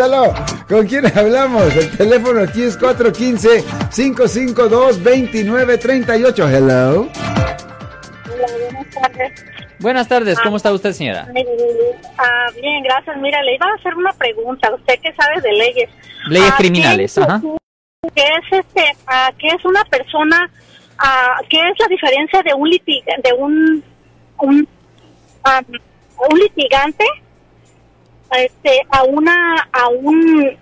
aló. ¿Con quién hablamos? El teléfono aquí es 415-552-2938. Hello. buenas tardes. Buenas tardes, ¿cómo está usted, señora? Ah, bien, gracias. Mira, le iba a hacer una pregunta. Usted que sabe de leyes. Leyes Ah, criminales, ¿qué, ajá. ¿Qué es este? ah, ¿Qué es una persona? ah, ¿Qué es la diferencia de un litig de un un ah, un litigante este a una a un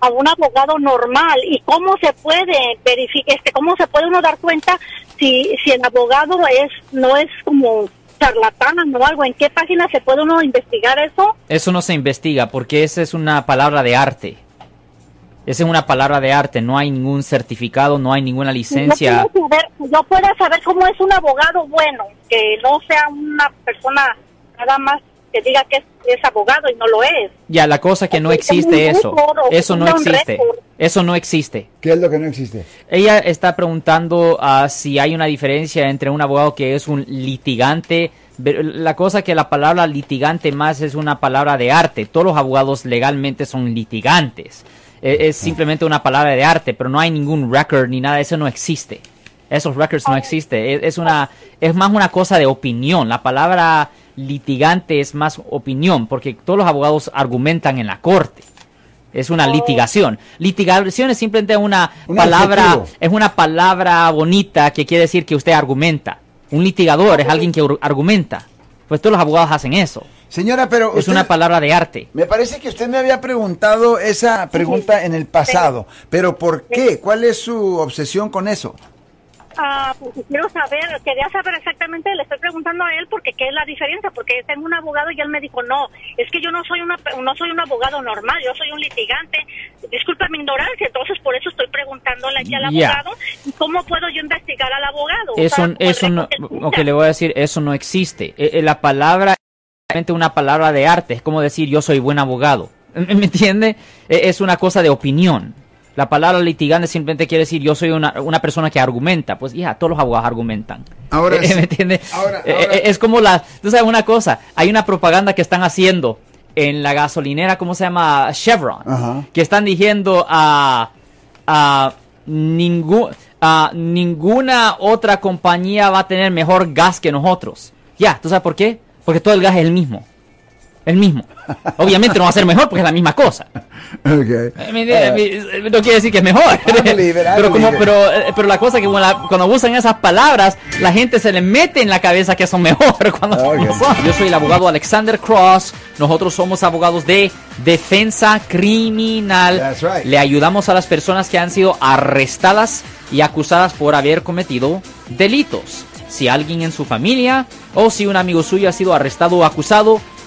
a un abogado normal y cómo se puede verificar este cómo se puede uno dar cuenta si si el abogado es no es como charlatán o algo en qué página se puede uno investigar eso Eso no se investiga porque esa es una palabra de arte. Esa es una palabra de arte, no hay ningún certificado, no hay ninguna licencia. Yo saber, yo puedo saber cómo es un abogado bueno, que no sea una persona nada más que diga que es, es abogado y no lo es. Ya, la cosa que no existe eso. Eso no existe. Eso no existe. ¿Qué es lo que no existe? Ella está preguntando ah, si hay una diferencia entre un abogado que es un litigante. La cosa que la palabra litigante más es una palabra de arte. Todos los abogados legalmente son litigantes. E- Es simplemente una palabra de arte, pero no hay ningún record ni nada. Eso no existe. Esos records no existen. Es, es una, es más una cosa de opinión. La palabra litigante es más opinión, porque todos los abogados argumentan en la corte. Es una litigación. Litigación es simplemente una Un palabra, adjetivo. es una palabra bonita que quiere decir que usted argumenta. Un litigador es alguien que argumenta. Pues todos los abogados hacen eso. Señora, pero Es usted- una palabra de arte. Me parece que usted me había preguntado esa pregunta en el pasado, pero ¿por qué? ¿Cuál es su obsesión con eso? Ah, porque quiero saber, quería saber exactamente, le estoy preguntando a él porque qué es la diferencia, porque tengo un abogado y él me dijo, no, es que yo no soy una no soy un abogado normal, yo soy un litigante, disculpa mi ignorancia, entonces por eso estoy preguntándole aquí al Ya. abogado, ¿cómo puedo yo investigar al abogado? Eso, el eso no, escucha. le voy a decir, eso no existe. Eh, eh, la palabra es una palabra de arte. Es como decir yo soy buen abogado. ¿Me me entiende? Eh, Es una cosa de opinión. La palabra litigante simplemente quiere decir yo soy una, una persona que argumenta. Pues ya, todos los abogados argumentan. Ahora Eh, sí. ¿Me entiende? Ahora- Eh, ahora- eh, Es como la... Tú sabes una cosa, hay una propaganda que están haciendo en la gasolinera, ¿cómo se llama? Chevron. Ajá. Que están diciendo a... a ningún, a ninguna otra compañía va a tener mejor gas que nosotros. Ya, ¿tú sabes por qué? Porque todo el gas es el mismo. El mismo. Obviamente no va a ser mejor porque es la misma cosa. Eh, me- eh, No quiere decir que es mejor. it, I pero, como, pero, eh, pero la cosa que cuando, la- cuando usan esas palabras, la gente se le mete en la cabeza que son mejor cuando Ah, son. Yo soy el abogado Alexander Cross. Nosotros somos abogados de defensa criminal. That's right. Le ayudamos a las personas que han sido arrestadas y acusadas por haber cometido delitos. Si alguien en su familia o si un amigo suyo ha sido arrestado o acusado,